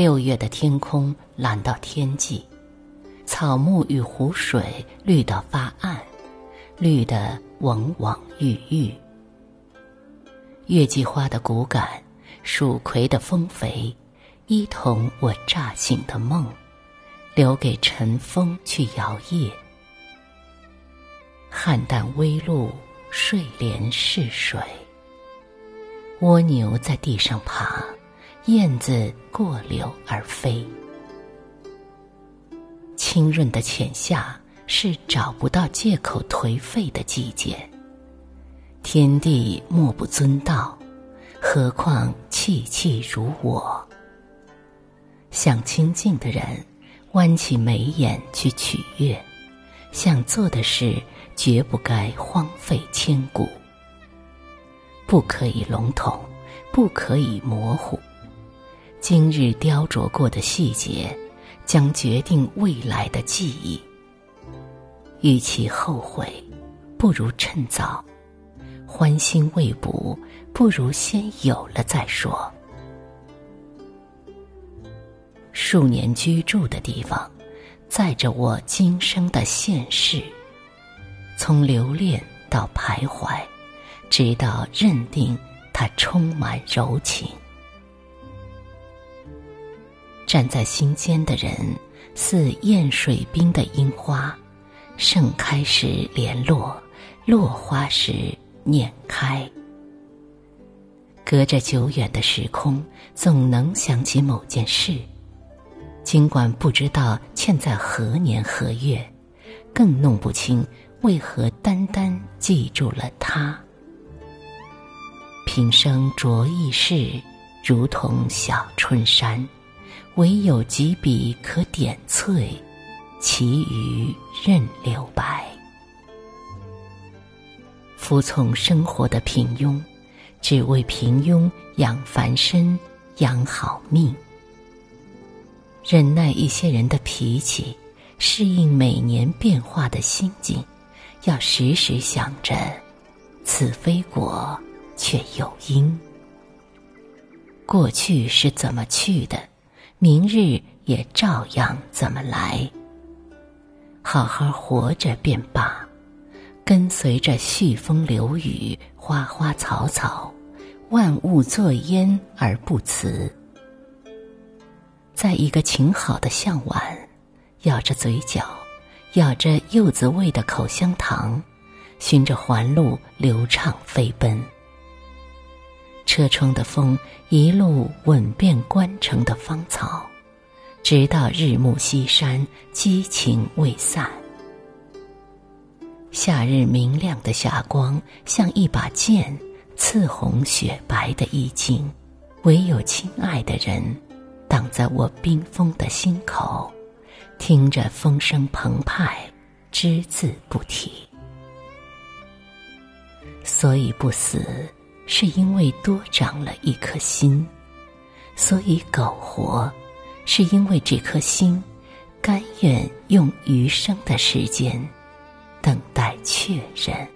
六月的天空蓝到天际，草木与湖水绿到发暗，绿得往往郁郁。月季花的骨感，蜀葵的丰肥，一同我乍醒的梦，留给晨风去摇曳。汉淡微露，睡莲试水。蜗牛在地上爬，燕子过柳而飞。清润的浅夏是找不到借口颓废的季节。天地莫不尊道，何况气气如我？想清静的人，弯起眉眼去取悦。想做的事，绝不该荒废千古。不可以笼统，不可以模糊。今日雕琢过的细节，将决定未来的记忆。与其后悔，不如趁早；欢欣未卜，不如先有了再说。数年居住的地方。载着我今生的现世，从留恋到徘徊，直到认定它充满柔情。站在心间的人，似艳水滨的樱花，盛开时联络，落花时念开。隔着久远的时空，总能想起某件事。尽管不知道欠在何年何月，更弄不清为何单单记住了他。平生着意事，如同小春山，唯有几笔可点翠，其余任留白。服从生活的平庸，只为平庸养凡身，养好命。忍耐一些人的脾气，适应每年变化的心境，要时时想着，此非果，却有因。过去是怎么去的，明日也照样怎么来。好好活着便罢，跟随着煦风流雨、花花草草，万物作焉而不辞。在一个晴好的向晚，咬着嘴角，咬着柚子味的口香糖，循着环路流畅飞奔。车窗的风一路吻遍关城的芳草，直到日暮西山，激情未散。夏日明亮的霞光像一把剑，刺红雪白的衣襟，唯有亲爱的人。挡在我冰封的心口，听着风声澎湃，只字不提。所以不死，是因为多长了一颗心；所以苟活，是因为这颗心甘愿用余生的时间等待确认。